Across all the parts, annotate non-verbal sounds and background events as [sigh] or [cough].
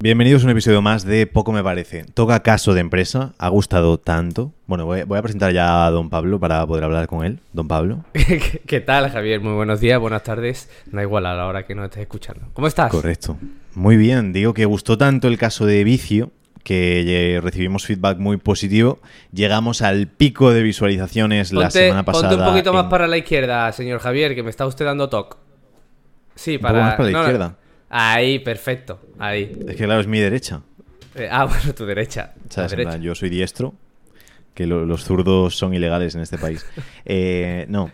Bienvenidos a un episodio más de Poco Me Parece. Toca caso de empresa, ha gustado tanto. Bueno, voy, voy a presentar ya a don Pablo para poder hablar con él. Don Pablo. [laughs] ¿Qué, qué tal, Javier? Muy buenos días, buenas tardes. Da igual a la hora que nos estés escuchando. ¿Cómo estás? Correcto. Muy bien, digo que gustó tanto el caso de Vicio que eh, recibimos feedback muy positivo. Llegamos al pico de visualizaciones la semana pasada. Ponte un poquito más para la izquierda, señor Javier, que me está usted dando toque. Sí, Un para... poco más para la no, no. Ahí, perfecto. Ahí. Es que claro, es mi derecha. Eh, ah, [laughs] bueno, tu derecha. Tu ¿Sabes? En derecha. plan, yo soy diestro, que lo- los zurdos son ilegales en este país. [laughs] Eh, no,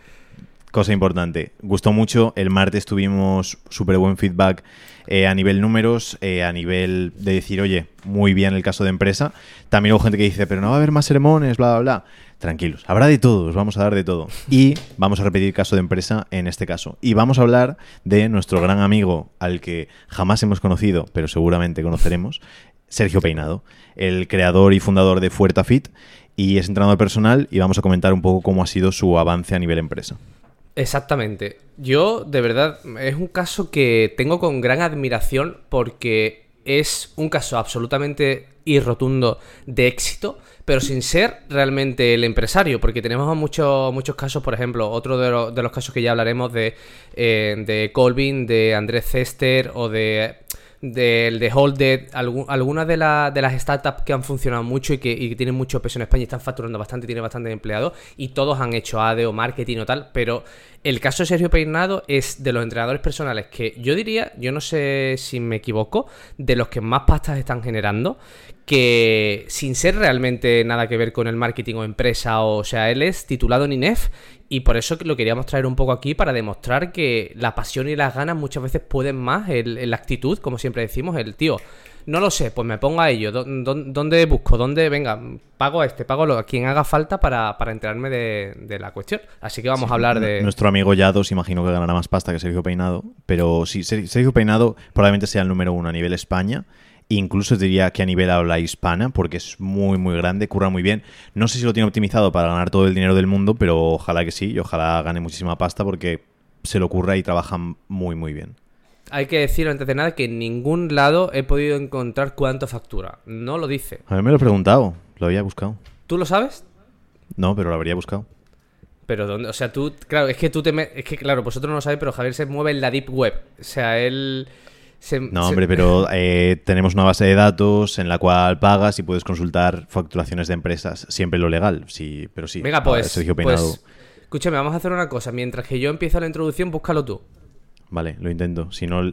cosa importante. Gustó mucho. El martes tuvimos súper buen feedback eh, a nivel números, eh, a nivel de decir, oye, muy bien el caso de empresa. También hubo gente que dice, pero no va a haber más sermones, bla, bla, bla. Tranquilos, habrá de todo, os vamos a dar de todo. Y vamos a repetir caso de empresa en este caso. Y vamos a hablar de nuestro gran amigo al que jamás hemos conocido, pero seguramente conoceremos, Sergio Peinado, el creador y fundador de Fuertafit y es entrenador personal y vamos a comentar un poco cómo ha sido su avance a nivel empresa. Exactamente. Yo, de verdad, es un caso que tengo con gran admiración porque es un caso absolutamente irrotundo de éxito, pero sin ser realmente el empresario, porque tenemos muchos, muchos casos, por ejemplo, otro de, lo- de los casos que ya hablaremos de, eh, de Colvin, de Andrés Cester o de del de Holded, algu- algunas de, la- de las startups que han funcionado mucho y que, y que tienen mucho peso en España y están facturando bastante, tienen bastantes empleados y todos han hecho AD o marketing o tal, pero el caso de Sergio Peinado es de los entrenadores personales que yo diría, yo no sé si me equivoco, de los que más pastas están generando, que sin ser realmente nada que ver con el marketing o empresa, o, sea, él es titulado en INEF y por eso lo queríamos traer un poco aquí para demostrar que la pasión y las ganas muchas veces pueden más, la actitud, como siempre decimos, el tío. No lo sé, pues me pongo a ello. ¿Dó- dó- ¿Dónde busco? ¿Dónde? Venga, pago a este, pago a quien haga falta para, para enterarme de, de la cuestión. Así que vamos a hablar de. Nuestro amigo Yados imagino que ganará más pasta que Sergio Peinado, pero sí, Ser- Sergio Peinado probablemente sea el número uno a nivel España. Incluso diría que a nivel habla hispana, porque es muy, muy grande, curra muy bien. No sé si lo tiene optimizado para ganar todo el dinero del mundo, pero ojalá que sí, y ojalá gane muchísima pasta porque se lo curra y trabaja muy, muy bien. Hay que decir antes de nada que en ningún lado he podido encontrar cuánto factura. No lo dice. A mí me lo he preguntado, lo había buscado. ¿Tú lo sabes? No, pero lo habría buscado. Pero dónde, o sea, tú, claro, es que tú te me- es que claro, vosotros no lo sabéis, pero Javier se mueve en la deep web. O sea, él se, No, se- hombre, pero [laughs] eh, tenemos una base de datos en la cual pagas y puedes consultar facturaciones de empresas. Siempre lo legal, sí, pero sí. Venga, pues, Sergio Peinado. pues, escúchame, vamos a hacer una cosa. Mientras que yo empiezo la introducción, búscalo tú. Vale, lo intento. Si no,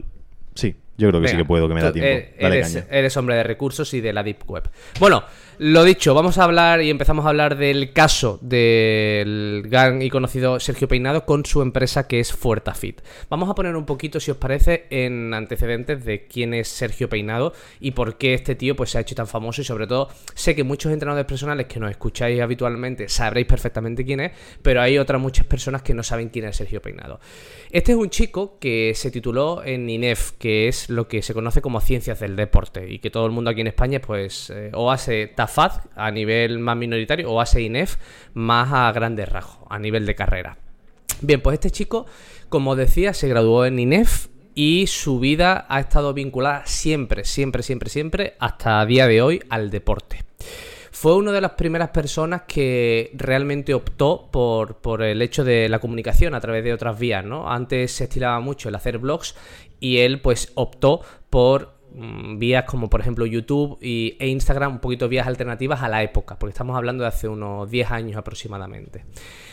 sí, yo creo que sí que puedo, que me da tiempo. eh, Dale eres, caña. eres hombre de recursos y de la Deep Web. Bueno, lo dicho, vamos a hablar y empezamos a hablar del caso del gran y conocido Sergio Peinado con su empresa que es Fuertafit. Vamos a poner un poquito, si os parece, en antecedentes de quién es Sergio Peinado y por qué este tío pues, se ha hecho tan famoso y sobre todo sé que muchos entrenadores personales que nos escucháis habitualmente sabréis perfectamente quién es, pero hay otras muchas personas que no saben quién es Sergio Peinado. Este es un chico que se tituló en INEF, que es lo que se conoce como Ciencias del Deporte, y que todo el mundo aquí en España, pues, eh, o hace TAFAD a nivel más minoritario, o hace INEF más a grandes rasgos, a nivel de carrera. Bien, pues este chico, como decía, se graduó en INEF y su vida ha estado vinculada siempre, siempre, siempre, siempre, hasta día de hoy, al deporte. Fue una de las primeras personas que realmente optó por, por el hecho de la comunicación a través de otras vías, ¿no? Antes se estilaba mucho el hacer blogs y él pues optó por mm, vías como por ejemplo YouTube y, e Instagram, un poquito vías alternativas a la época, porque estamos hablando de hace unos 10 años aproximadamente.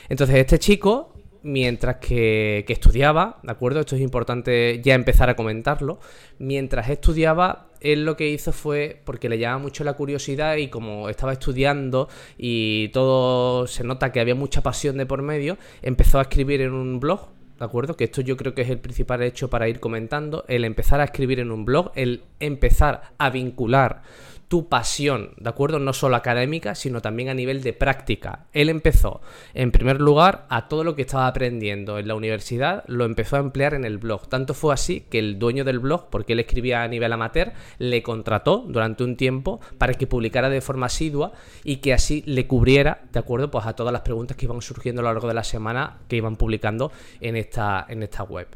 Entonces este chico, mientras que, que estudiaba, ¿de acuerdo? Esto es importante ya empezar a comentarlo, mientras estudiaba él lo que hizo fue, porque le llamaba mucho la curiosidad y como estaba estudiando y todo se nota que había mucha pasión de por medio, empezó a escribir en un blog, ¿de acuerdo? Que esto yo creo que es el principal hecho para ir comentando, el empezar a escribir en un blog, el empezar a vincular tu pasión, ¿de acuerdo? No solo académica, sino también a nivel de práctica. Él empezó, en primer lugar, a todo lo que estaba aprendiendo en la universidad, lo empezó a emplear en el blog. Tanto fue así que el dueño del blog, porque él escribía a nivel amateur, le contrató durante un tiempo para que publicara de forma asidua y que así le cubriera, ¿de acuerdo? Pues a todas las preguntas que iban surgiendo a lo largo de la semana que iban publicando en esta, en esta web.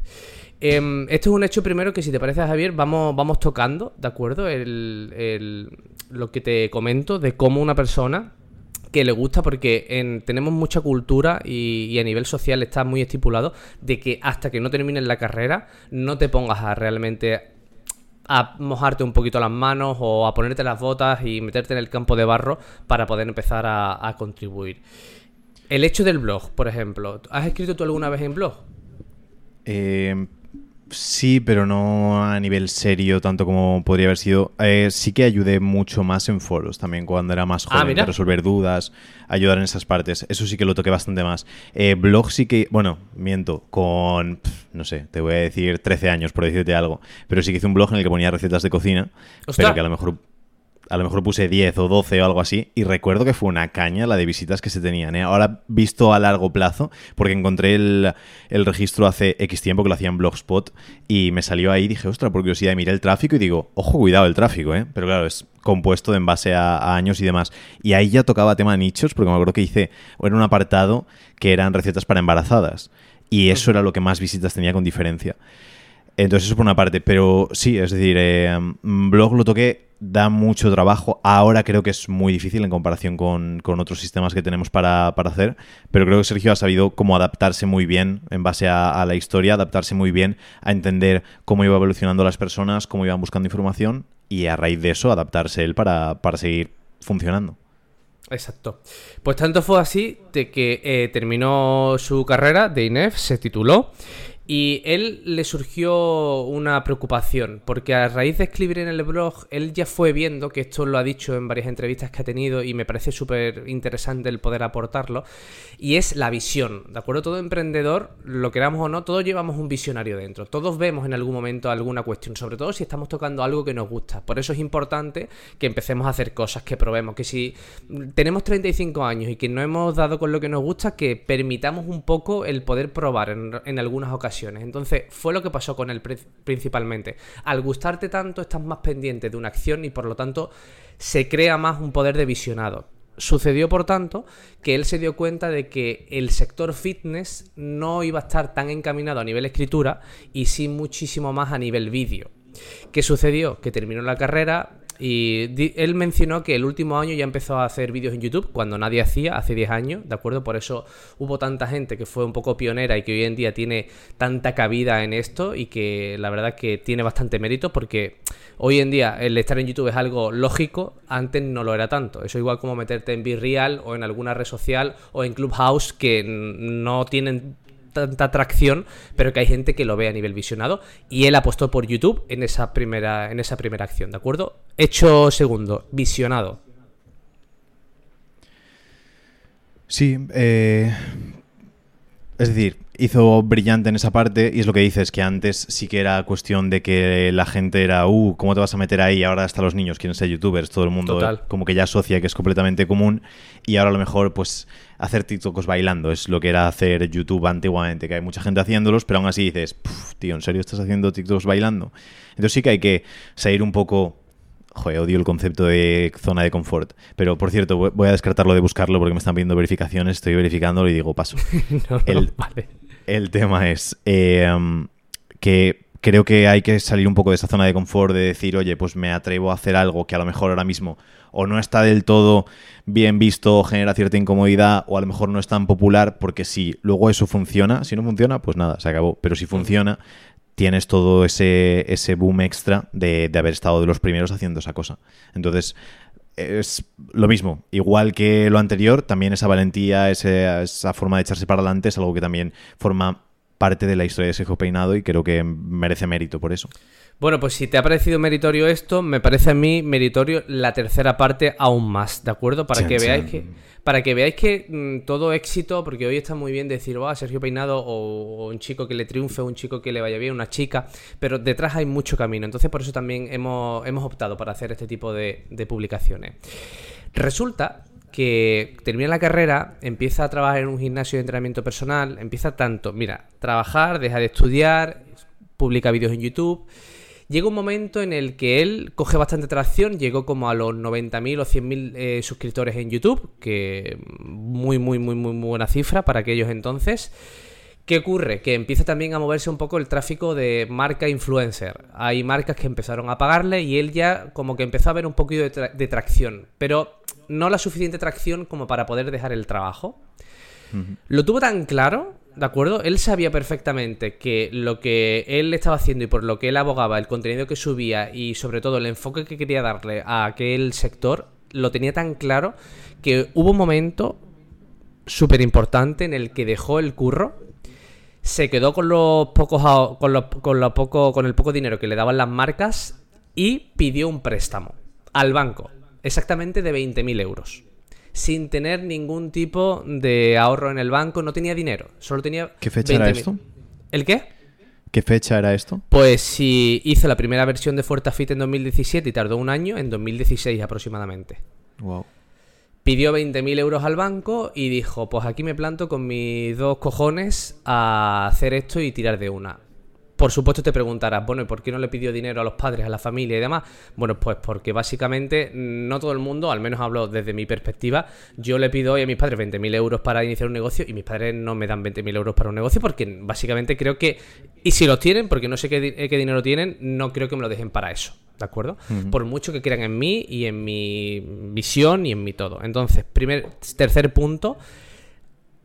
Em, esto es un hecho primero que si te parece Javier, vamos, vamos tocando, ¿de acuerdo? El, el- lo que te comento de cómo una persona que le gusta porque en- tenemos mucha cultura y, y a nivel social está muy estipulado de que hasta que no termines la carrera no te pongas a realmente a mojarte un poquito las manos o a ponerte las botas y meterte en el campo de barro para poder empezar a, a contribuir. El hecho del blog, por ejemplo. ¿Has escrito tú alguna vez en blog? Eh, sí, pero no a nivel serio, tanto como podría haber sido. Eh, sí que ayudé mucho más en foros también cuando era más Ah, joven, mira. de resolver dudas, ayudar en esas partes. Eso sí que lo toqué bastante más. Eh, blog sí que, bueno, miento, con, no sé, te voy a decir 13 años por decirte algo, pero sí que hice un blog en el que ponía recetas de cocina, Ostras. pero que a lo mejor a lo mejor puse 10 o 12 o algo así, y recuerdo que fue una caña la de visitas que se tenían. ¿eh? Ahora, visto a largo plazo, porque encontré el, el registro hace X tiempo que lo hacía en Blogspot, y me salió ahí y dije, ostra, por curiosidad, y miré el tráfico y digo, ojo, cuidado el tráfico, ¿eh? Pero claro, es compuesto en base a, a años y demás. Y ahí ya tocaba tema nichos, porque me acuerdo que hice, era un apartado que eran recetas para embarazadas, y eso era lo que más visitas tenía con diferencia. Entonces eso por una parte, pero sí, es decir, eh, mm, blog lo toqué, da mucho trabajo, ahora creo que es muy difícil en comparación con, con otros sistemas que tenemos para, para hacer, pero creo que Sergio ha sabido cómo adaptarse muy bien en base a, la historia, adaptarse muy bien a entender cómo iba evolucionando las personas, cómo iban buscando información y a raíz de eso adaptarse él para, para seguir funcionando. Exacto. Pues tanto fue así de que eh, terminó su carrera de INEF, se tituló y él le surgió una preocupación, porque a raíz de escribir en el blog, él ya fue viendo, que esto lo ha dicho en varias entrevistas que ha tenido y me parece súper interesante el poder aportarlo, y es la visión, ¿de acuerdo? Todo emprendedor, lo queramos o no, todos llevamos un visionario dentro, todos vemos en algún momento alguna cuestión, sobre todo si estamos tocando algo que nos gusta, por eso es importante que empecemos a hacer cosas, que probemos, que si tenemos 35 años y que no hemos dado con lo que nos gusta, que permitamos un poco el poder probar en, en algunas ocasiones. Entonces, fue lo que pasó con él pri- principalmente. Al gustarte tanto, estás más pendiente de una acción y por lo tanto se crea más un poder de visionado. Sucedió, por tanto, que él se dio cuenta de que el sector fitness no iba a estar tan encaminado a nivel escritura y sí muchísimo más a nivel vídeo. ¿Qué sucedió? Que terminó la carrera y él mencionó que el último año ya empezó a hacer vídeos en YouTube, cuando nadie hacía, hace 10 años, ¿de acuerdo? Por eso hubo tanta gente que fue un poco pionera y que hoy en día tiene tanta cabida en esto y que la verdad que tiene bastante mérito porque hoy en día el estar en YouTube es algo lógico, antes no lo era tanto. Eso igual como meterte en Real o en alguna red social o en Clubhouse que no tienen tanta atracción, pero que hay gente que lo ve a nivel visionado y él apostó por YouTube en esa primera en esa primera acción, ¿de acuerdo? Hecho segundo, visionado. Sí, eh, es decir, hizo brillante en esa parte y es lo que dices, que antes sí que era cuestión de que la gente era, uh, ¿cómo te vas a meter ahí? Ahora hasta los niños quieren ser youtubers, todo el mundo Total. como que ya asocia que es completamente común y ahora a lo mejor pues hacer TikToks bailando es lo que era hacer YouTube antiguamente, que hay mucha gente haciéndolos, pero aún así dices, "Puf, tío, ¿en serio estás haciendo TikToks bailando? Entonces sí que hay que salir un poco Joder, odio el concepto de zona de confort. Pero, por cierto, voy- a descartarlo de buscarlo porque me están pidiendo verificaciones. Estoy verificándolo y digo, paso. [laughs] No, no, El- vale. El tema es eh, um, que creo que hay que salir un poco de esa zona de confort de decir, oye, pues me atrevo a hacer algo que a lo mejor ahora mismo o no está del todo bien visto, o genera cierta incomodidad, o a lo mejor no es tan popular, porque si luego eso funciona, si no funciona, pues nada, se acabó. Pero si funciona, tienes todo ese, ese boom extra de, de haber estado de los primeros haciendo esa cosa. Entonces, es lo mismo. Igual que lo anterior, también esa valentía, ese- esa forma de echarse para adelante es algo que también forma parte de la historia de Sergio Peinado y creo que merece mérito por eso. Bueno, pues si te ha parecido meritorio esto, me parece a mí meritorio la tercera parte aún más, ¿de acuerdo? Para Chan, que veáis chan. que para que veáis que mm, todo éxito, porque hoy está muy bien decir, va, Sergio Peinado o, o un chico que le triunfe, un chico que le vaya bien, una chica, pero detrás hay mucho camino. Entonces, por eso también hemos, hemos optado para hacer este tipo de, de publicaciones. Resulta que termina la carrera, empieza a trabajar en un gimnasio de entrenamiento personal, empieza tanto, mira, trabajar, deja de estudiar, publica vídeos en YouTube. Llega un momento en el que él coge bastante tracción, llegó como a los 90.000 o 100.000 eh, suscriptores en YouTube, que muy, muy, muy, muy, muy buena cifra para aquellos entonces. ¿Qué ocurre? Que empieza también a moverse un poco el tráfico de marca influencer. Hay marcas que empezaron a pagarle y él ya como que empezó a ver un poquito de, tra- de tracción, pero no la suficiente tracción como para poder dejar el trabajo. Lo tuvo tan claro, ¿de acuerdo? Él sabía perfectamente que lo que él estaba haciendo y por lo que él abogaba, el contenido que subía y sobre todo el enfoque que quería darle a aquel sector, lo tenía tan claro que hubo un momento súper importante en el que dejó el curro, se quedó con los pocos con, los- con poco con el poco dinero que le daban las marcas y pidió un préstamo al banco, exactamente de 20.000 euros. Sin tener ningún tipo de ahorro en el banco, no tenía dinero, solo tenía. ¿Qué fecha era 20.000. esto? ¿El qué? ¿Qué fecha era esto? Pues si hizo la primera versión de Fuertafit en 2017 y tardó un año, en 2016 aproximadamente. Wow. Pidió 20.000 euros al banco y dijo, pues aquí me planto con mis dos cojones a hacer esto y tirar de una. Por supuesto te preguntarás, bueno, ¿y por qué no le pidió dinero a los padres, a la familia y demás? Bueno, pues porque básicamente no todo el mundo, al menos hablo desde mi perspectiva, yo le pido hoy a mis padres 20.000 euros para iniciar un negocio y mis padres no me dan 20.000 euros para un negocio porque básicamente creo que, y si los tienen, porque no sé qué, qué dinero tienen, no creo que me lo dejen para eso. ¿De acuerdo? Por mucho que crean en mí y en mi visión y en mi todo. Entonces, primer, tercer punto,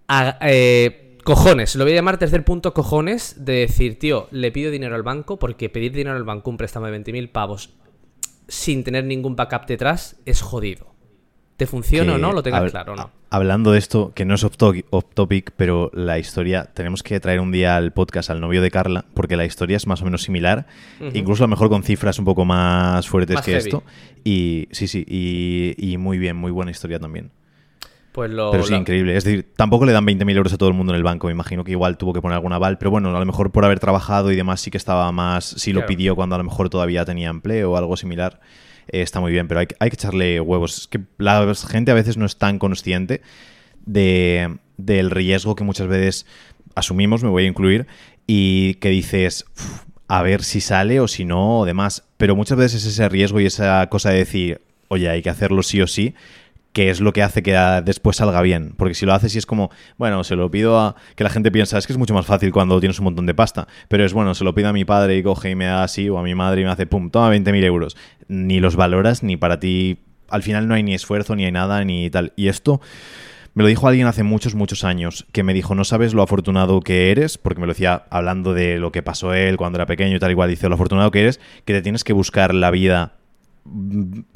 a- eh, cojones, lo voy a llamar tercer punto cojones de decir, tío, le pido dinero al banco porque pedir dinero al banco, un préstamo de 20.000 pavos sin tener ningún backup detrás es jodido. ¿Te funciona o no? Lo tengas claro o no. Hablando de esto, que no es off, to- off topic, pero la historia, tenemos que traer un día al podcast al novio de Carla, porque la historia es más o menos similar, incluso a lo mejor con cifras un poco más fuertes Más que heavy. esto. Y sí, sí, y, y muy bien, muy buena historia también. Pues lo... Pero sí, lo- increíble. Es decir, tampoco le dan 20.000 euros a todo el mundo en el banco. Me imagino que igual tuvo que poner algún aval. Pero bueno, a lo mejor por haber trabajado y demás sí que estaba más... Sí lo Claro. pidió cuando a lo mejor todavía tenía empleo o algo similar. Eh, está muy bien, pero hay, que- hay que echarle huevos. Es que la gente a veces no es tan consciente de, del riesgo que muchas veces asumimos, me voy a incluir, y que dices... "Uf, a ver si sale o si no o demás. Pero muchas veces ese riesgo y esa cosa de decir, oye, hay que hacerlo sí o sí, que es lo que hace que después salga bien. Porque si lo haces y es como, bueno, se lo pido a... que la gente piensa, es que es mucho más fácil cuando tienes un montón de pasta. Pero es bueno, se lo pido a mi padre y coge y me da así, o a mi madre y me hace, pum, toma 20.000 euros. Ni los valoras, ni para ti... Al final no hay ni esfuerzo, ni hay nada, ni tal. Y esto... Me lo dijo alguien hace muchos, muchos años, que me dijo, no sabes lo afortunado que eres, porque me lo decía hablando de lo que pasó él cuando era pequeño y tal igual, dice, lo afortunado que eres, que te tienes que buscar la vida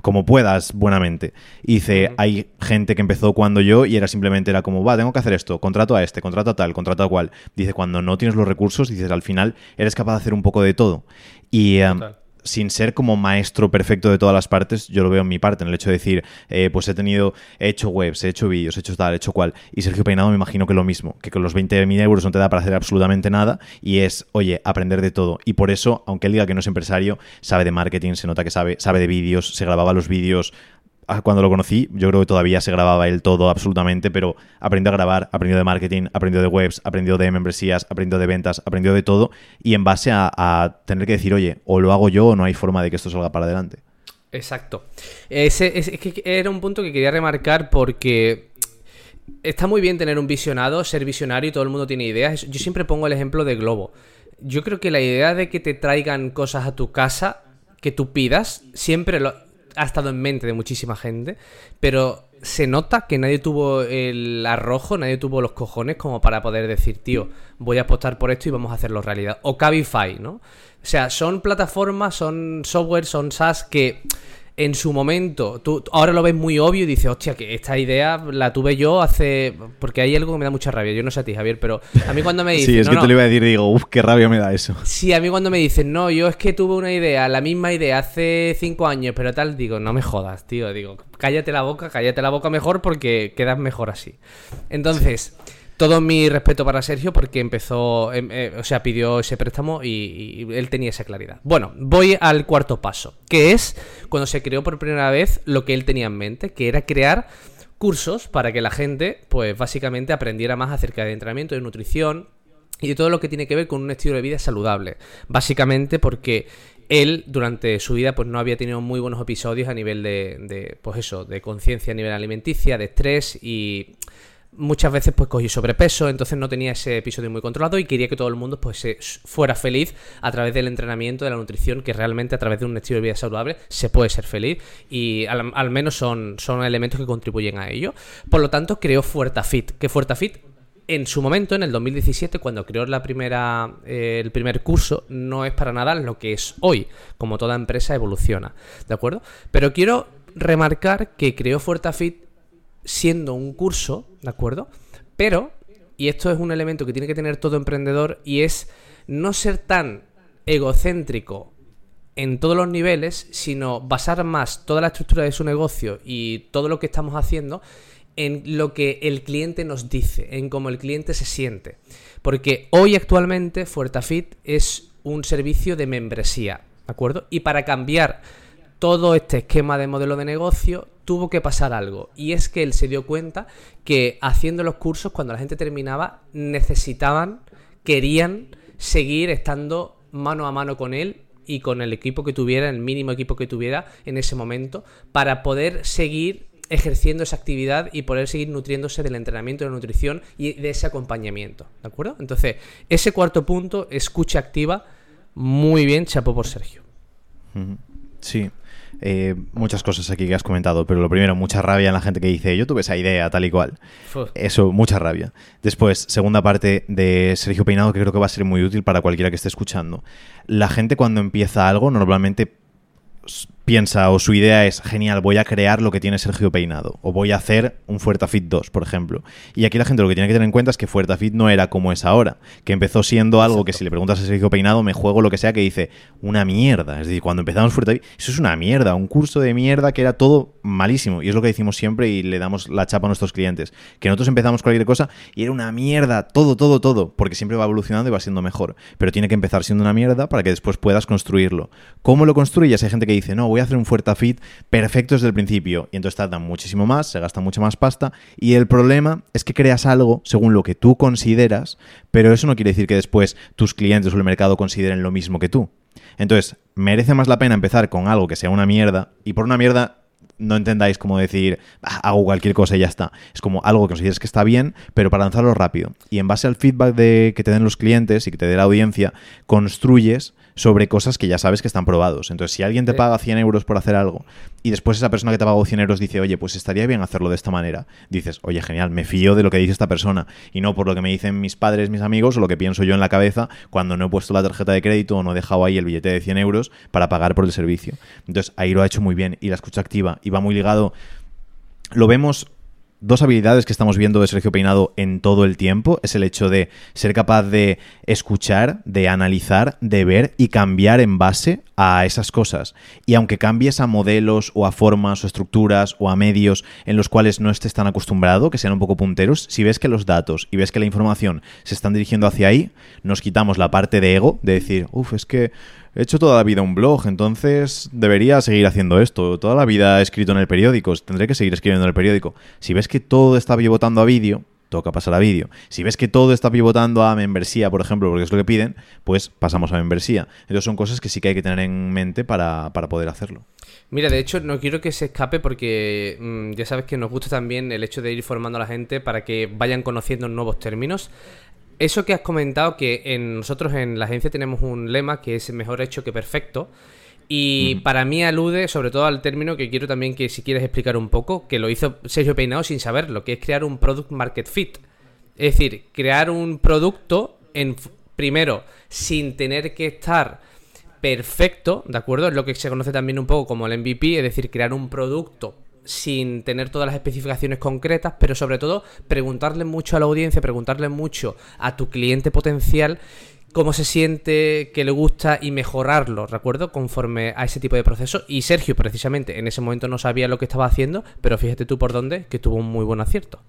como puedas buenamente. Y dice, hay gente que empezó cuando yo y era simplemente era como, va, tengo que hacer esto, contrato a este, contrato a tal, contrato a cual. Dice, cuando no tienes los recursos, dices, al final eres capaz de hacer un poco de todo. Y Total. Sin ser como maestro perfecto de todas las partes, yo lo veo en mi parte, en el hecho de decir, eh, pues he tenido, he hecho webs, he hecho vídeos, he hecho tal, he hecho cual. Y Sergio Peinado me imagino que lo mismo, que con los 20.000 euros no te da para hacer absolutamente nada y es, oye, aprender de todo. Y por eso, aunque él diga que no es empresario, sabe de marketing, se nota que sabe, sabe de vídeos, se grababa los vídeos. Ah, Cuando lo conocí, yo creo que todavía se grababa él todo absolutamente, pero aprendió a grabar, aprendió de marketing, aprendió de webs, aprendió de membresías, aprendió de ventas, aprendió de todo y en base a, tener que decir, oye, o lo hago yo o no hay forma de que esto salga para adelante. Exacto. Ese, es, es que era un punto que quería remarcar porque está muy bien tener un visionado, ser visionario y todo el mundo tiene ideas. Yo siempre pongo el ejemplo de Globo. Yo creo que la idea de que te traigan cosas a tu casa que tú pidas siempre lo, ha estado en mente de muchísima gente, pero se nota que nadie tuvo el arrojo, nadie tuvo los cojones como para poder decir, tío, voy a apostar por esto y vamos a hacerlo realidad. O Cabify, ¿no? O sea, son plataformas, son software, son SaaS que en su momento, tú ahora lo ves muy obvio y dices, hostia, que esta idea la tuve yo hace... Porque hay algo que me da mucha rabia, yo no sé a ti, Javier, pero a mí cuando me [laughs] dicen... Sí, es "No, que no, te lo iba a decir y digo, uff, qué rabia me da eso. Sí, a mí cuando me dicen, no, yo es que tuve una idea, la misma idea hace cinco años, pero tal, digo, no me jodas, tío. Digo, cállate la boca, cállate la boca mejor porque quedas mejor así. Entonces, todo mi respeto para Sergio porque empezó, em, eh, o sea, pidió ese préstamo y, y él tenía esa claridad. Bueno, voy al cuarto paso, que es cuando se creó por primera vez lo que él tenía en mente, que era crear cursos para que la gente, pues básicamente aprendiera más acerca de entrenamiento, de nutrición, y de todo lo que tiene que ver con un estilo de vida saludable. Básicamente porque él durante su vida pues no había tenido muy buenos episodios a nivel de, de pues eso, de conciencia a nivel alimenticia, de estrés y muchas veces pues cogí sobrepeso, entonces no tenía ese episodio muy controlado y quería que todo el mundo pues fuera feliz a través del entrenamiento, de la nutrición, que realmente a través de un estilo de vida saludable se puede ser feliz y al, menos son, son elementos que contribuyen a ello. Por lo tanto, creó Fuertafit, que Fuertafit en su momento, en el 2017, cuando creó la primera, eh, el primer curso, no es para nada lo que es hoy, como toda empresa evoluciona, ¿de acuerdo? Pero quiero remarcar que creó Fuertafit siendo un curso, ¿de acuerdo? Pero, y esto es un elemento que tiene que tener todo emprendedor, y es no ser tan egocéntrico en todos los niveles, sino basar más toda la estructura de su negocio y todo lo que estamos haciendo en lo que el cliente nos dice, en cómo el cliente se siente. Porque hoy actualmente Fuertafit es un servicio de membresía, ¿de acuerdo? Y para cambiar todo este esquema de modelo de negocio tuvo que pasar algo. Y es que él se dio cuenta que haciendo los cursos, cuando la gente terminaba, necesitaban, querían seguir estando mano a mano con él y con el equipo que tuviera, el mínimo equipo que tuviera en ese momento, para poder seguir ejerciendo esa actividad y poder seguir nutriéndose del entrenamiento, de la nutrición y de ese acompañamiento. ¿De acuerdo? Entonces, ese cuarto punto, escucha activa, muy bien, chapo por Sergio. Sí, eh, muchas cosas aquí que has comentado, pero lo primero, mucha rabia en la gente que dice, yo tuve esa idea tal y cual. Eso, mucha rabia. Después, segunda parte de Sergio Peinado, que creo que va a ser muy útil para cualquiera que esté escuchando. La gente cuando empieza algo, normalmente piensa o su idea es genial, voy a crear lo que tiene Sergio Peinado o voy a hacer un Fuertafit 2, por ejemplo. Y aquí la gente lo que tiene que tener en cuenta es que Fuertafit no era como es ahora, que empezó siendo algo que si le preguntas a Sergio Peinado me juego lo que sea que dice una mierda. Es decir, cuando empezamos Fuertafit, eso es una mierda, un curso de mierda que era todo malísimo y es lo que decimos siempre y le damos la chapa a nuestros clientes, que nosotros empezamos cualquier cosa y era una mierda, todo, todo, todo, porque siempre va evolucionando y va siendo mejor, pero tiene que empezar siendo una mierda para que después puedas construirlo. ¿Cómo lo construyes? Hay gente que dice, "No, voy a hacer un Fuertafit perfecto desde el principio. Y entonces tardan muchísimo más, se gasta mucha más pasta. Y el problema es que creas algo según lo que tú consideras, pero eso no quiere decir que después tus clientes o el mercado consideren lo mismo que tú. Entonces, merece más la pena empezar con algo que sea una mierda. Y por una mierda no entendáis como decir, hago cualquier cosa y ya está. Es como algo que consideres que está bien, pero para lanzarlo rápido. Y en base al feedback de, que te den los clientes y que te dé la audiencia, construyes sobre cosas que ya sabes que están probados. Entonces, si alguien te paga 100 euros por hacer algo y después esa persona que te ha pagado 100 euros dice, oye, pues estaría bien hacerlo de esta manera, dices, oye, genial, me fío de lo que dice esta persona y no por lo que me dicen mis padres, mis amigos o lo que pienso yo en la cabeza cuando no he puesto la tarjeta de crédito o no he dejado ahí el billete de 100 euros para pagar por el servicio. Entonces, ahí lo ha hecho muy bien y la escucha activa y va muy ligado. Lo vemos dos habilidades que estamos viendo de Sergio Peinado en todo el tiempo es el hecho de ser capaz de escuchar, de analizar, de ver y cambiar en base a esas cosas. Y aunque cambies a modelos o a formas o estructuras o a medios en los cuales no estés tan acostumbrado, que sean un poco punteros, si ves que los datos y ves que la información se están dirigiendo hacia ahí, nos quitamos la parte de ego, de decir, uff, es que he hecho toda la vida un blog, entonces debería seguir haciendo esto. Toda la vida he escrito en el periódico, tendré que seguir escribiendo en el periódico. Si ves que todo está pivotando a vídeo, toca pasar a vídeo. Si ves que todo está pivotando a membresía, por ejemplo, porque es lo que piden, pues pasamos a membresía. Entonces son cosas que sí que hay que tener en mente para, poder hacerlo. Mira, de hecho, no quiero que se escape porque mm, ya sabes que nos gusta también el hecho de ir formando a la gente para que vayan conociendo nuevos términos. Eso que has comentado, que en nosotros en la agencia tenemos un lema que es mejor hecho que perfecto. Y para mí alude sobre todo al término que quiero también que si quieres explicar un poco, que lo hizo Sergio Peinado sin saberlo, que es crear un product market fit. Es decir, crear un producto en primero sin tener que estar perfecto, ¿de acuerdo? Es lo que se conoce también un poco como el MVP, es decir, crear un producto sin tener todas las especificaciones concretas, pero sobre todo preguntarle mucho a la audiencia, preguntarle mucho a tu cliente potencial cómo se siente, qué le gusta y mejorarlo, recuerdo, conforme a ese tipo de proceso. Y Sergio, precisamente, en ese momento no sabía lo que estaba haciendo, pero fíjate tú por dónde, que tuvo un muy buen acierto.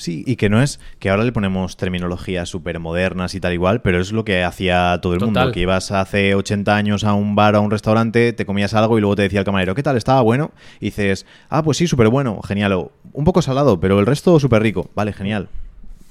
Sí, y que no es que ahora le ponemos terminologías súper modernas y tal igual, pero es lo que hacía todo el mundo, que ibas hace 80 años a un bar o a un restaurante, te comías algo y luego te decía el camarero, ¿qué tal? ¿Estaba bueno? Y dices, ah, pues sí, súper bueno, genial, un poco salado, pero el resto súper rico, vale, genial.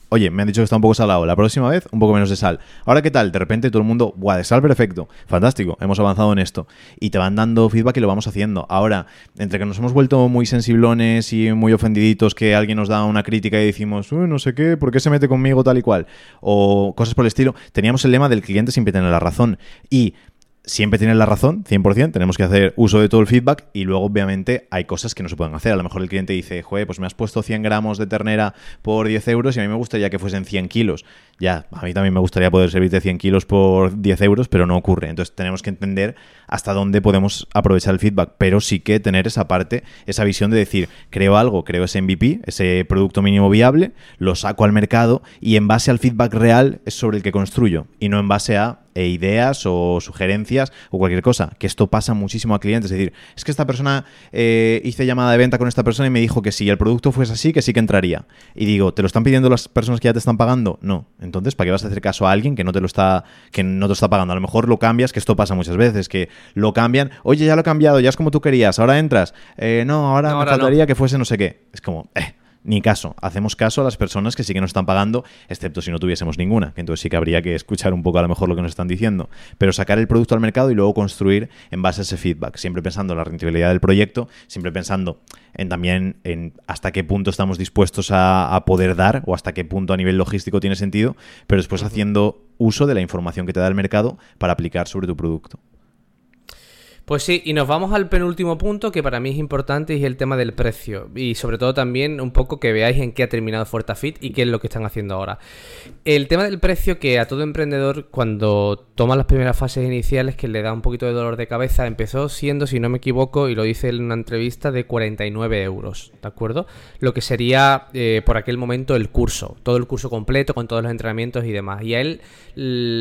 Oye, me han dicho que está un poco salado, la próxima vez un poco menos de sal. Ahora, ¿qué tal? De repente todo el mundo, guau, de sal perfecto, fantástico, hemos avanzado en esto. Y te van dando feedback y lo vamos haciendo. Ahora, entre que nos hemos vuelto muy sensiblones y muy ofendiditos que alguien nos da una crítica y decimos, Uy, no sé qué, ¿por qué se mete conmigo tal y cual? O cosas por el estilo, teníamos el lema del cliente siempre tiene la razón. Y siempre tienes la razón, 100%, tenemos que hacer uso de todo el feedback y luego obviamente hay cosas que no se pueden hacer. A lo mejor el cliente dice, joder, pues me has puesto 100 gramos de ternera por 10 euros y a mí me gustaría que fuesen 100 kilos. Ya, a mí también me gustaría poder servirte 100 kilos por 10 euros, pero no ocurre. Entonces tenemos que entender hasta dónde podemos aprovechar el feedback, pero sí que tener esa parte, esa visión de decir, creo algo, creo ese MVP, ese producto mínimo viable, lo saco al mercado y en base al feedback real es sobre el que construyo y no en base a e ideas o sugerencias o cualquier cosa. Que esto pasa muchísimo a clientes. Es decir, es que esta persona eh, hice llamada de venta con esta persona y me dijo que si el producto fuese así, que sí que entraría. Y digo, ¿te lo están pidiendo las personas que ya te están pagando? No. Entonces, ¿para qué vas a hacer caso a alguien que no te lo está, que no te está pagando? A lo mejor lo cambias, que esto pasa muchas veces, que lo cambian, oye, ya lo he cambiado, ya es como tú querías, ahora entras. Eh, no, ahora me faltaría que fuese no sé qué. Es como, eh, ni caso. Hacemos caso a las personas que sí que nos están pagando, excepto si no tuviésemos ninguna, que entonces sí que habría que escuchar un poco a lo mejor lo que nos están diciendo. Pero sacar el producto al mercado y luego construir en base a ese feedback, siempre pensando en la rentabilidad del proyecto, siempre pensando en también en hasta qué punto estamos dispuestos a, a poder dar o hasta qué punto a nivel logístico tiene sentido, pero después haciendo uso de la información que te da el mercado para aplicar sobre tu producto. Pues sí, y nos vamos al penúltimo punto que para mí es importante y es el tema del precio. Y sobre todo también un poco que veáis en qué ha terminado Fuertafit y qué es lo que están haciendo ahora. El tema del precio que a todo emprendedor cuando toma las primeras fases iniciales que le da un poquito de dolor de cabeza empezó siendo, si no me equivoco, y lo dice en una entrevista, de 49 euros, ¿de acuerdo? Lo que sería eh, por aquel momento el curso, todo el curso completo con todos los entrenamientos y demás. Y a él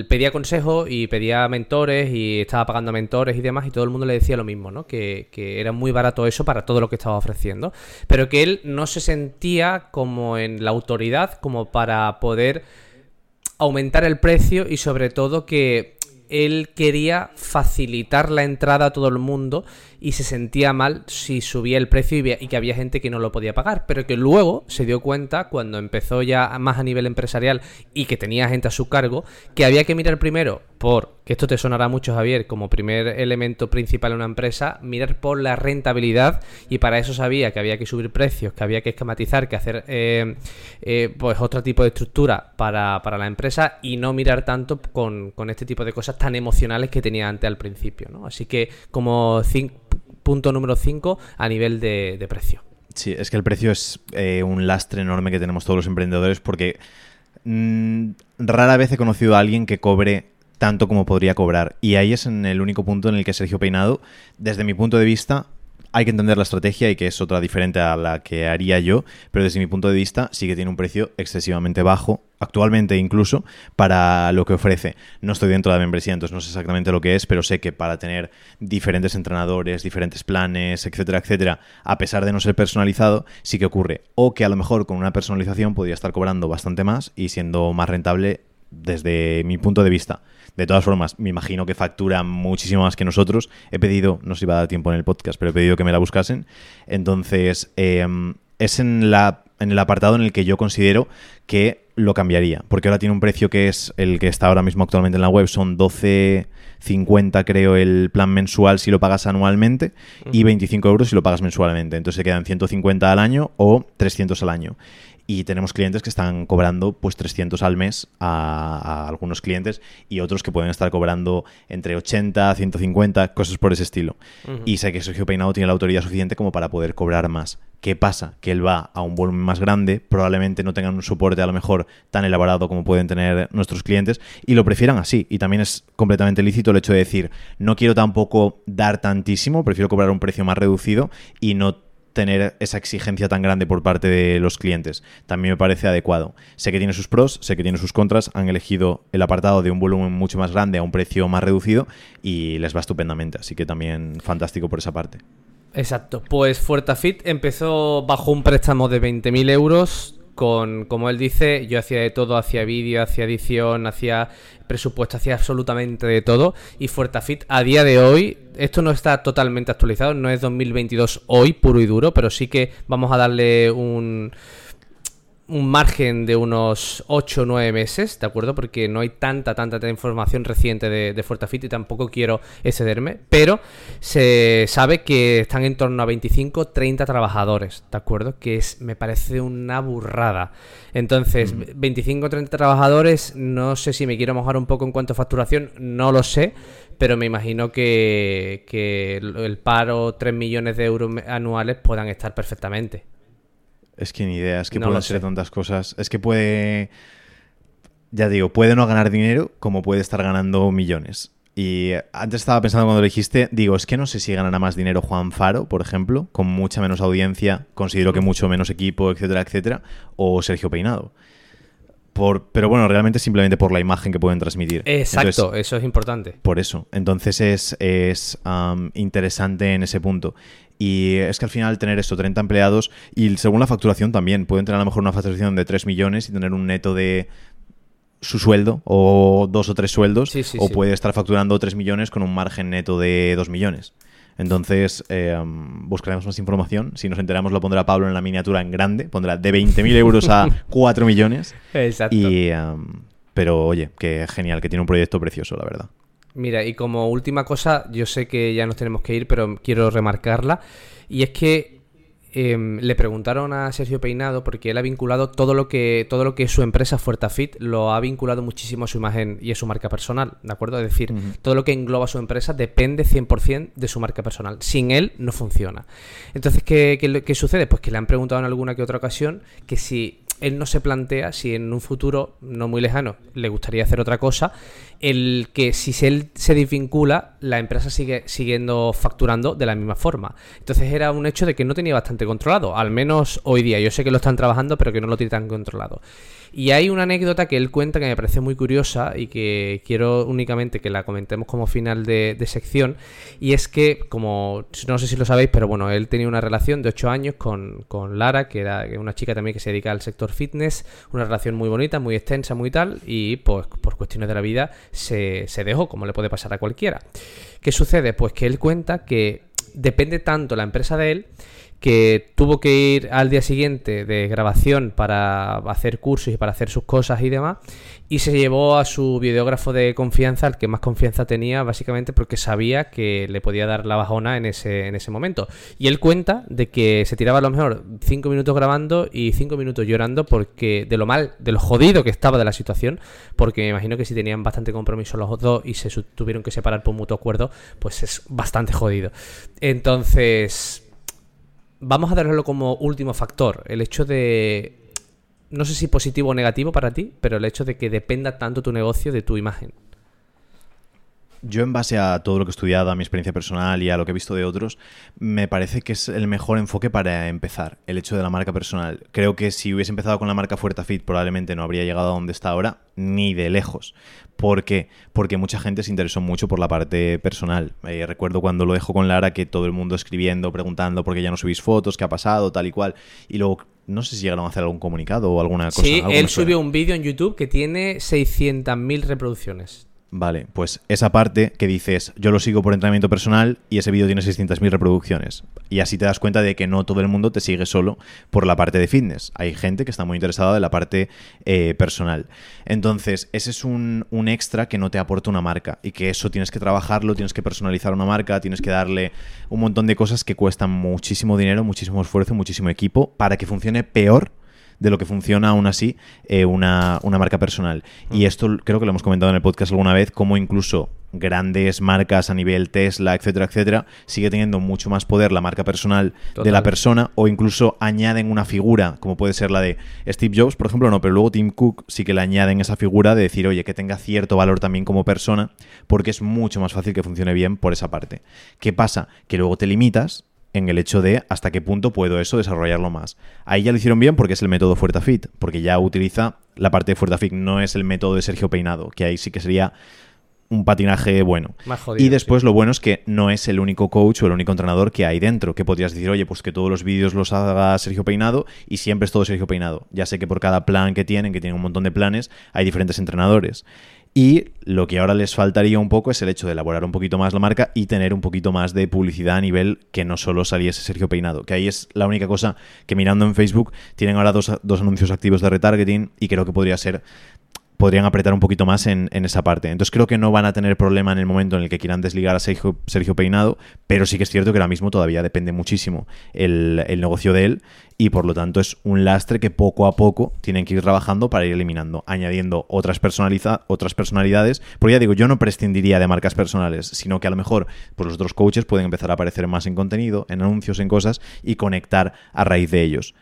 pedía consejo y pedía mentores y estaba pagando mentores y demás y todo el mundo le decía lo mismo, ¿no? Que, que, era muy barato eso para todo lo que estaba ofreciendo. Pero que él no se sentía como en la autoridad como para poder aumentar el precio y sobre todo que él quería facilitar la entrada a todo el mundo y se sentía mal si subía el precio y, que había gente que no lo podía pagar, pero que luego se dio cuenta cuando empezó ya más a nivel empresarial y que tenía gente a su cargo, que había que mirar primero por, que esto te sonará mucho Javier, como primer elemento principal en una empresa, mirar por la rentabilidad y para eso sabía que había que subir precios, que había que esquematizar, que hacer eh, eh, pues otro tipo de estructura para, para, la empresa y no mirar tanto con, con este tipo de cosas tan emocionales que tenía antes al principio. ¿no? Así que como punto número 5 a nivel de, precio. Sí, es que el precio es eh, un lastre enorme que tenemos todos los emprendedores porque mm, rara vez he conocido a alguien que cobre tanto como podría cobrar. Y ahí es en el único punto en el que Sergio Peinado, desde mi punto de vista, hay que entender la estrategia y que es otra diferente a la que haría yo, pero desde mi punto de vista sí que tiene un precio excesivamente bajo, actualmente incluso, para lo que ofrece. No estoy dentro de la membresía, entonces no sé exactamente lo que es, pero sé que para tener diferentes entrenadores, diferentes planes, etcétera, etcétera, a pesar de no ser personalizado, sí que ocurre. O que a lo mejor con una personalización podría estar cobrando bastante más y siendo más rentable desde mi punto de vista. De todas formas, me imagino que factura muchísimo más que nosotros. He pedido, no sé si va a dar tiempo en el podcast, pero he pedido que me la buscasen. Entonces, em, es en, la, en el apartado en el que yo considero que lo cambiaría. Porque ahora tiene un precio que es el que está ahora mismo actualmente en la web. Son 12.50 creo el plan mensual si lo pagas anualmente y 25 euros si lo pagas mensualmente. Entonces se quedan 150 al año o 300 al año y tenemos clientes que están cobrando pues 300 al mes a, algunos clientes y otros que pueden estar cobrando entre 80, 150, cosas por ese estilo. Y sé que Sergio Peinado tiene la autoridad suficiente como para poder cobrar más. ¿Qué pasa? Que él va a un volumen más grande, probablemente no tengan un soporte a lo mejor tan elaborado como pueden tener nuestros clientes y lo prefieran así. Y también es completamente lícito el hecho de decir, no quiero tampoco dar tantísimo, prefiero cobrar un precio más reducido y no tener esa exigencia tan grande por parte de los clientes. También me parece adecuado. Sé que tiene sus pros, sé que tiene sus contras. Han elegido el apartado de un volumen mucho más grande a un precio más reducido y les va estupendamente. Así que también fantástico por esa parte. Exacto. Pues Fuertafit empezó bajo un préstamo de 20.000 euros con, como él dice, yo hacía de todo, hacía vídeo, hacía edición, hacía presupuesto, hacía absolutamente de todo. Y Fuertafit a día de hoy, esto no está totalmente actualizado, no es 2022 hoy, puro y duro, pero sí que vamos a darle un un margen de unos 8 o 9 meses, ¿de acuerdo? Porque no hay tanta, tanta, tanta información reciente de, de Fuertafit y tampoco quiero excederme, pero se sabe que están en torno a 25, 30 trabajadores, ¿de acuerdo? Que es, me parece una burrada. Entonces, 25, 30 trabajadores, no sé si me quiero mojar un poco en cuanto a facturación, no lo sé, pero me imagino que, que el paro, 3 millones de euros anuales puedan estar perfectamente. Es que ni idea, es que No lo pueden ser sé. tantas cosas. Es que puede. Ya digo, puede no ganar dinero como puede estar ganando millones. Y antes estaba pensando cuando lo dijiste, digo, es que no sé si ganará más dinero Juan Faro, por ejemplo, con mucha menos audiencia, considero que mucho menos equipo, etcétera, etcétera, o Sergio Peinado. Por, pero bueno, realmente simplemente por la imagen que pueden transmitir. Exacto, Entonces, eso es importante. por eso. Entonces es, es interesante en ese punto. Y es que al final tener esto, 30 empleados, y según la facturación también, pueden tener a lo mejor una facturación de 3 millones y tener un neto de su sueldo o dos o tres sueldos, Sí, sí, o sí. puede estar facturando 3 millones con un margen neto de 2 millones. Entonces, eh, buscaremos más información. Si nos enteramos, lo pondrá Pablo en la miniatura en grande. Pondrá de 20.000 euros a [laughs] 4 millones. Exacto. Y, am, pero oye, que genial, que tiene un proyecto precioso, la verdad. Mira, y como última cosa, yo sé que ya nos tenemos que ir, pero quiero remarcarla. Y es que em, le preguntaron a Sergio Peinado, porque él ha vinculado todo lo que, todo lo que es su empresa Fuertafit, lo ha vinculado muchísimo a su imagen y a su marca personal, ¿de acuerdo? Es decir, todo lo que engloba su empresa depende 100% de su marca personal. Sin él no funciona. Entonces, ¿qué, qué, qué sucede? Pues que le han preguntado en alguna que otra ocasión que si él no se plantea si en un futuro no muy lejano le gustaría hacer otra cosa, el que si él se desvincula, la empresa sigue siguiendo facturando de la misma forma. Entonces era un hecho de que no tenía bastante controlado, al menos hoy día. Yo sé que lo están trabajando, pero que no lo tiene tan controlado. Y hay una anécdota que él cuenta que me parece muy curiosa y que quiero únicamente que la comentemos como final de, de sección. Y es que, como no sé si lo sabéis, pero bueno, él tenía una relación de 8 años con, con Lara, que era una chica también que se dedica al sector fitness. Una relación muy bonita, muy extensa, muy tal. Y pues por cuestiones de la vida se, se dejó, como le puede pasar a cualquiera. ¿Qué sucede? Pues que él cuenta que depende tanto la empresa de él que tuvo que ir al día siguiente de grabación para hacer cursos y para hacer sus cosas y demás, y se llevó a su videógrafo de confianza, al que más confianza tenía, básicamente porque sabía que le podía dar la bajona en ese, en ese momento. Y él cuenta de que se tiraba a lo mejor 5 minutos grabando y 5 minutos llorando porque de lo mal, de lo jodido que estaba de la situación, porque me imagino que si tenían bastante compromiso los dos y se tuvieron que separar por mutuo acuerdo, pues es bastante jodido. Entonces, vamos a darlo como último factor, el hecho de no sé si positivo o negativo para ti, pero el hecho de que dependa tanto tu negocio de tu imagen. Yo en base a todo lo que he estudiado, a mi experiencia personal y a lo que he visto de otros, me parece que es el mejor enfoque para empezar, el hecho de la marca personal. Creo que si hubiese empezado con la marca Fuertafit probablemente no habría llegado a donde está ahora, ni de lejos. ¿Por qué? Porque mucha gente se interesó mucho por la parte personal. Eh, recuerdo cuando lo dejo con Lara que todo el mundo escribiendo, preguntando por qué ya no subís fotos, qué ha pasado, tal y cual. Y luego, no sé si llegaron a hacer algún comunicado o alguna cosa. sí, él subió un vídeo en YouTube que tiene 600.000 reproducciones. Vale, pues esa parte que dices, yo lo sigo por entrenamiento personal y ese vídeo tiene 600.000 reproducciones. Y así te das cuenta de que no todo el mundo te sigue solo por la parte de fitness. Hay gente que está muy interesada de la parte eh, personal. Entonces, ese es un, un extra que no te aporta una marca y que eso tienes que trabajarlo, tienes que personalizar una marca, tienes que darle un montón de cosas que cuestan muchísimo dinero, muchísimo esfuerzo, muchísimo equipo para que funcione peor de lo que funciona aún así eh, una, una marca personal. Y esto creo que lo hemos comentado en el podcast alguna vez, como incluso grandes marcas a nivel Tesla, etcétera, etcétera, sigue teniendo mucho más poder la marca personal de la persona o incluso añaden una figura, como puede ser la de Steve Jobs, por ejemplo, no, pero luego Tim Cook sí que le añaden esa figura de decir, oye, que tenga cierto valor también como persona, porque es mucho más fácil que funcione bien por esa parte. ¿Qué pasa? Que luego te limitas en el hecho de hasta qué punto puedo eso desarrollarlo más. Ahí ya lo hicieron bien porque es el método Fuertafit, porque ya utiliza la parte de Fuertafit, no es el método de Sergio Peinado, que ahí sí que sería un patinaje bueno. Más jodido, y después lo bueno es que no es el único coach o el único entrenador que hay dentro, que podrías decir, oye, pues que todos los vídeos los haga Sergio Peinado y siempre es todo Sergio Peinado. Ya sé que por cada plan que tienen, que tienen un montón de planes, hay diferentes entrenadores. Y lo que ahora les faltaría un poco es el hecho de elaborar un poquito más la marca y tener un poquito más de publicidad a nivel que no solo saliese Sergio Peinado. Que ahí es la única cosa que mirando en Facebook tienen ahora dos, dos anuncios activos de retargeting y creo que podría ser podrían apretar un poquito más en, esa parte. Entonces creo que no van a tener problema en el momento en el que quieran desligar a Sergio, Peinado, pero sí que es cierto que ahora mismo todavía depende muchísimo el, negocio de él y por lo tanto es un lastre que poco a poco tienen que ir trabajando para ir eliminando, añadiendo otras, otras personalidades. Porque ya digo, yo no prescindiría de marcas personales, sino que a lo mejor pues los otros coaches pueden empezar a aparecer más en contenido, en anuncios, en cosas y conectar a raíz de ellos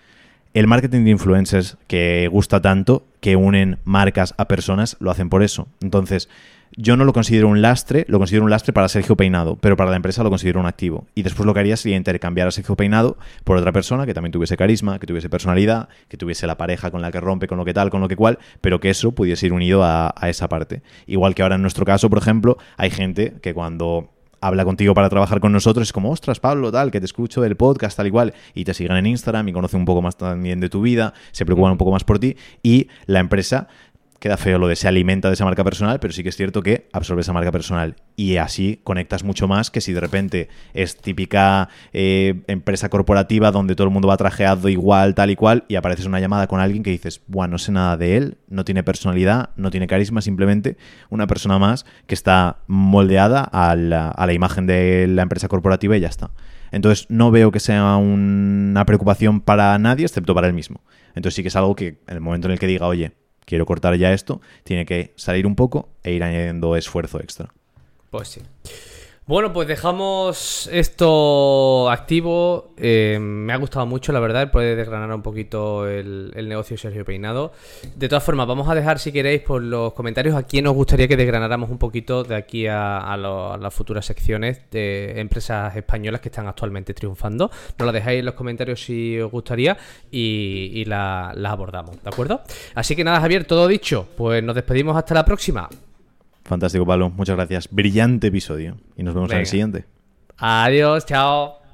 el marketing de influencers que gusta tanto, que unen marcas a personas, lo hacen por eso. Entonces, yo no lo considero un lastre, lo considero un lastre para Sergio Peinado, pero para la empresa lo considero un activo. Y después lo que haría sería intercambiar a Sergio Peinado por otra persona que también tuviese carisma, que tuviese personalidad, que tuviese la pareja con la que rompe, con lo que tal, con lo que cual, pero que eso pudiese ir unido a, a esa parte. Igual que ahora en nuestro caso, por ejemplo, hay gente que cuando habla contigo para trabajar con nosotros, es como, ostras, Pablo, tal, que te escucho del podcast, tal y cual, y te siguen en Instagram y conocen un poco más también de tu vida, se preocupan un poco más por ti, y la empresa queda feo lo de se alimenta de esa marca personal, pero sí que es cierto que absorbe esa marca personal y así conectas mucho más que si de repente es típica eh, empresa corporativa donde todo el mundo va trajeado igual, tal y cual, y apareces una llamada con alguien que dices, bueno, no sé nada de él, no tiene personalidad, no tiene carisma, simplemente una persona más que está moldeada a la, a la imagen de la empresa corporativa y ya está. Entonces no veo que sea una preocupación para nadie excepto para él mismo. Entonces sí que es algo que en el momento en el que diga, oye, quiero cortar ya esto, tiene que salir un poco e ir añadiendo esfuerzo extra. Pues sí. Bueno, pues dejamos esto activo. Eh, me ha gustado mucho, la verdad, poder desgranar un poquito el, negocio Sergio Peinado. De todas formas, vamos a dejar, si queréis, por los comentarios a quién os gustaría que desgranáramos un poquito de aquí a, las futuras secciones de empresas españolas que están actualmente triunfando. Nos lo dejáis en los comentarios si os gustaría y, las la abordamos, ¿de acuerdo? Así que nada, Javier, todo dicho. Pues nos despedimos hasta la próxima. Fantástico, Pablo. Muchas gracias. Brillante episodio. Y nos vemos en el siguiente. Adiós, chao.